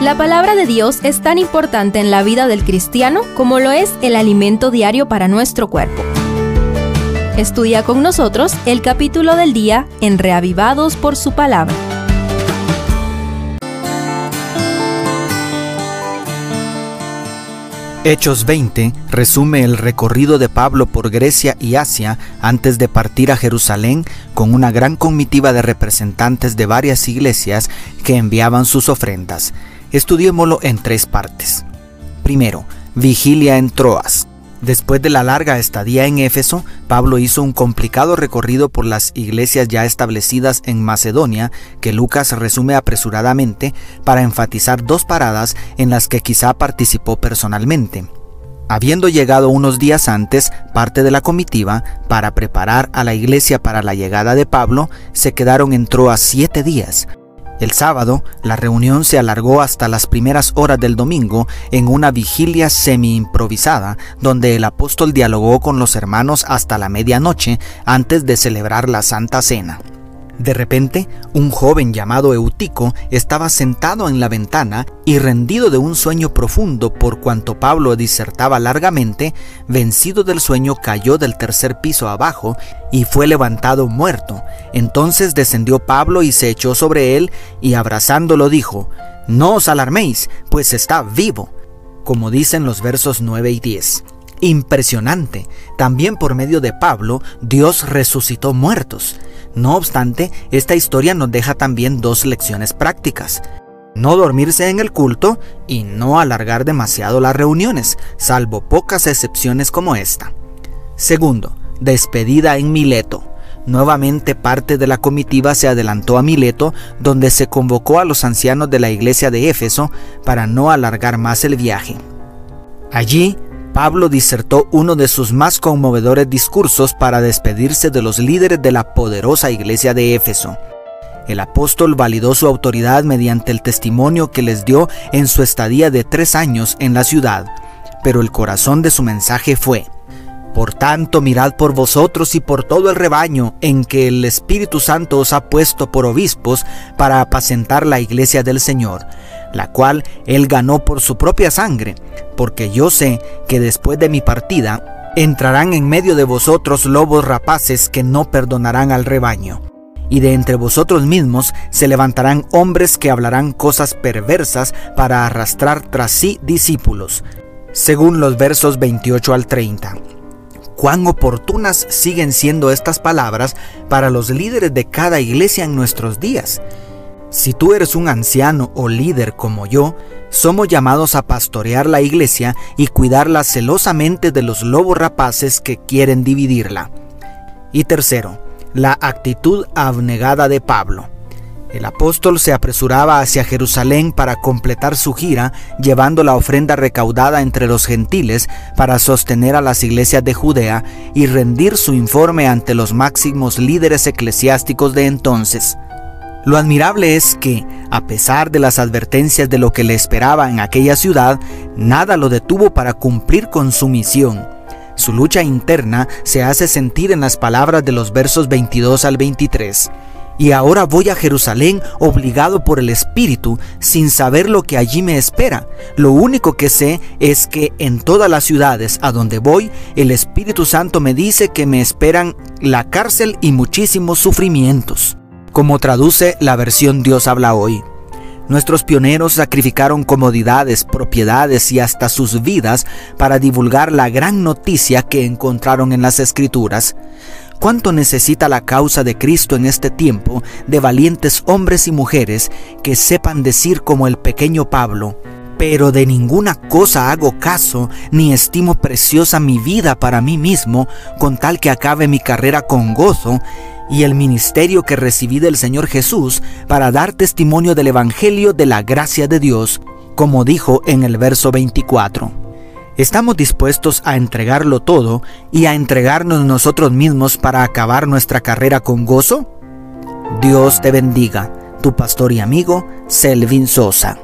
La palabra de Dios es tan importante en la vida del cristiano como lo es el alimento diario para nuestro cuerpo. Estudia con nosotros el capítulo del día en Reavivados por su palabra. Hechos 20 resume el recorrido de Pablo por Grecia y Asia antes de partir a Jerusalén con una gran comitiva de representantes de varias iglesias que enviaban sus ofrendas. Estudiémoslo en tres partes. Primero, vigilia en Troas. Después de la larga estadía en Éfeso, Pablo hizo un complicado recorrido por las iglesias ya establecidas en Macedonia, que Lucas resume apresuradamente para enfatizar dos paradas en las que quizá participó personalmente. Habiendo llegado unos días antes, parte de la comitiva, para preparar a la iglesia para la llegada de Pablo, se quedaron en Troas siete días, el sábado, la reunión se alargó hasta las primeras horas del domingo en una vigilia semi-improvisada, donde el apóstol dialogó con los hermanos hasta la medianoche antes de celebrar la Santa Cena. De repente, un joven llamado Eutico estaba sentado en la ventana y rendido de un sueño profundo por cuanto Pablo disertaba largamente, vencido del sueño cayó del tercer piso abajo y fue levantado muerto. Entonces descendió Pablo y se echó sobre él y abrazándolo dijo, No os alarméis, pues está vivo, como dicen los versos 9 y 10 impresionante. También por medio de Pablo, Dios resucitó muertos. No obstante, esta historia nos deja también dos lecciones prácticas. No dormirse en el culto y no alargar demasiado las reuniones, salvo pocas excepciones como esta. Segundo, despedida en Mileto. Nuevamente parte de la comitiva se adelantó a Mileto, donde se convocó a los ancianos de la iglesia de Éfeso para no alargar más el viaje. Allí Pablo disertó uno de sus más conmovedores discursos para despedirse de los líderes de la poderosa iglesia de Éfeso. El apóstol validó su autoridad mediante el testimonio que les dio en su estadía de tres años en la ciudad, pero el corazón de su mensaje fue, Por tanto, mirad por vosotros y por todo el rebaño en que el Espíritu Santo os ha puesto por obispos para apacentar la iglesia del Señor, la cual él ganó por su propia sangre, porque yo sé que después de mi partida entrarán en medio de vosotros lobos rapaces que no perdonarán al rebaño. Y de entre vosotros mismos se levantarán hombres que hablarán cosas perversas para arrastrar tras sí discípulos, según los versos 28 al 30 cuán oportunas siguen siendo estas palabras para los líderes de cada iglesia en nuestros días. Si tú eres un anciano o líder como yo, somos llamados a pastorear la iglesia y cuidarla celosamente de los lobos rapaces que quieren dividirla. Y tercero, la actitud abnegada de Pablo. El apóstol se apresuraba hacia Jerusalén para completar su gira, llevando la ofrenda recaudada entre los gentiles para sostener a las iglesias de Judea y rendir su informe ante los máximos líderes eclesiásticos de entonces. Lo admirable es que, a pesar de las advertencias de lo que le esperaba en aquella ciudad, nada lo detuvo para cumplir con su misión. Su lucha interna se hace sentir en las palabras de los versos 22 al 23. Y ahora voy a Jerusalén obligado por el Espíritu, sin saber lo que allí me espera. Lo único que sé es que en todas las ciudades a donde voy, el Espíritu Santo me dice que me esperan la cárcel y muchísimos sufrimientos como traduce la versión Dios habla hoy. Nuestros pioneros sacrificaron comodidades, propiedades y hasta sus vidas para divulgar la gran noticia que encontraron en las escrituras. ¿Cuánto necesita la causa de Cristo en este tiempo de valientes hombres y mujeres que sepan decir como el pequeño Pablo, pero de ninguna cosa hago caso, ni estimo preciosa mi vida para mí mismo, con tal que acabe mi carrera con gozo y el ministerio que recibí del Señor Jesús para dar testimonio del Evangelio de la gracia de Dios, como dijo en el verso 24. ¿Estamos dispuestos a entregarlo todo y a entregarnos nosotros mismos para acabar nuestra carrera con gozo? Dios te bendiga, tu pastor y amigo Selvin Sosa.